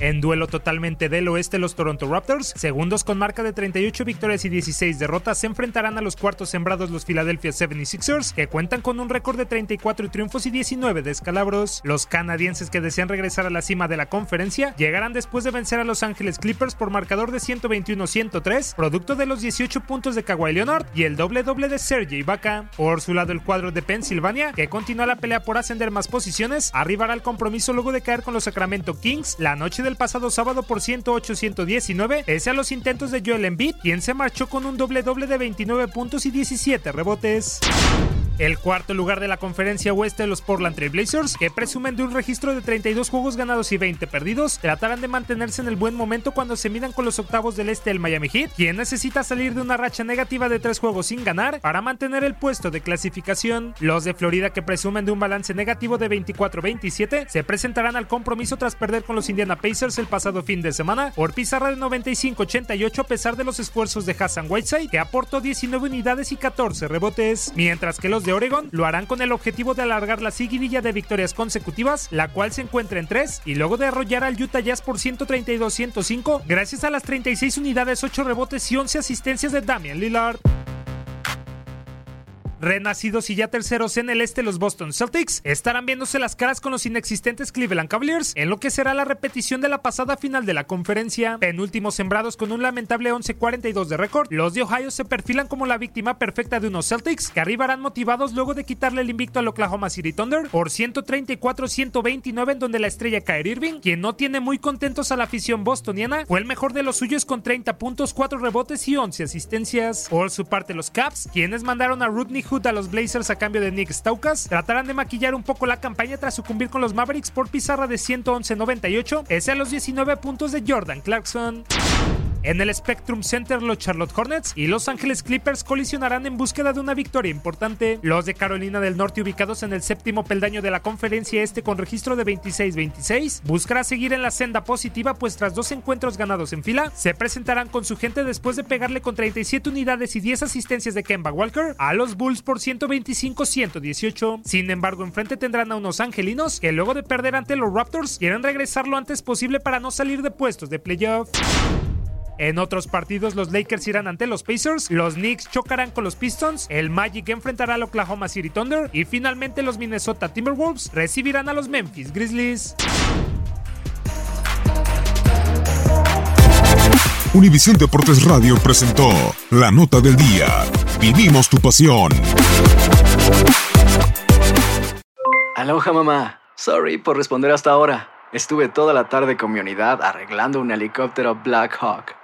En duelo totalmente del oeste, los Toronto Raptors, segundos con marca de 38 victorias y 16 derrotas, se enfrentarán a los cuartos sembrados los Philadelphia 76ers, que cuentan con un récord de 34 triunfos y 19 descalabros. Los canadienses que desean regresar a la cima de la conferencia llegarán después de vencer a Los Ángeles Clippers por marcador de 121-103, producto de los 18 puntos de Kawhi Leonard y el doble doble de Sergei Ibaka. Por su lado, el cuadro de Pensilvania, que continúa la pelea por ascender más posiciones, arribará al compromiso luego de caer con los Sacramento Kings la noche del pasado sábado por 108-119, pese a los intentos de Joel Embiid, quien se marchó con un doble doble de 29 puntos y 17 rebotes. El cuarto lugar de la conferencia oeste, los Portland Trail Blazers, que presumen de un registro de 32 juegos ganados y 20 perdidos, tratarán de mantenerse en el buen momento cuando se midan con los octavos del este del Miami Heat, quien necesita salir de una racha negativa de tres juegos sin ganar para mantener el puesto de clasificación. Los de Florida, que presumen de un balance negativo de 24-27, se presentarán al compromiso tras perder con los Indiana Pacers el pasado fin de semana por pizarra de 95-88 a pesar de los esfuerzos de Hassan Whiteside, que aportó 19 unidades y 14 rebotes, mientras que los de Oregon lo harán con el objetivo de alargar la seguidilla de victorias consecutivas, la cual se encuentra en 3, y luego de arrollar al Utah Jazz por 132-105 gracias a las 36 unidades, 8 rebotes y 11 asistencias de Damian Lillard. Renacidos y ya terceros en el este, los Boston Celtics estarán viéndose las caras con los inexistentes Cleveland Cavaliers en lo que será la repetición de la pasada final de la conferencia. Penúltimos sembrados con un lamentable 11-42 de récord, los de Ohio se perfilan como la víctima perfecta de unos Celtics que arribarán motivados luego de quitarle el invicto al Oklahoma City Thunder por 134-129 en donde la estrella Kyrie Irving, quien no tiene muy contentos a la afición bostoniana, fue el mejor de los suyos con 30 puntos, 4 rebotes y 11 asistencias. Por su parte los Caps, quienes mandaron a Rodney A los Blazers a cambio de Nick Staukas, tratarán de maquillar un poco la campaña tras sucumbir con los Mavericks por pizarra de 111-98, ese a los 19 puntos de Jordan Clarkson. En el Spectrum Center, los Charlotte Hornets y Los Ángeles Clippers colisionarán en búsqueda de una victoria importante. Los de Carolina del Norte, ubicados en el séptimo peldaño de la conferencia este con registro de 26-26, buscará seguir en la senda positiva, pues tras dos encuentros ganados en fila, se presentarán con su gente después de pegarle con 37 unidades y 10 asistencias de Kemba Walker a los Bulls por 125-118. Sin embargo, enfrente tendrán a unos angelinos que luego de perder ante los Raptors quieren regresar lo antes posible para no salir de puestos de playoff. En otros partidos, los Lakers irán ante los Pacers, los Knicks chocarán con los Pistons, el Magic enfrentará al Oklahoma City Thunder y finalmente los Minnesota Timberwolves recibirán a los Memphis Grizzlies. Univisión Deportes Radio presentó la nota del día. Vivimos tu pasión. Aloha mamá. Sorry por responder hasta ahora. Estuve toda la tarde con mi unidad arreglando un helicóptero Black Hawk.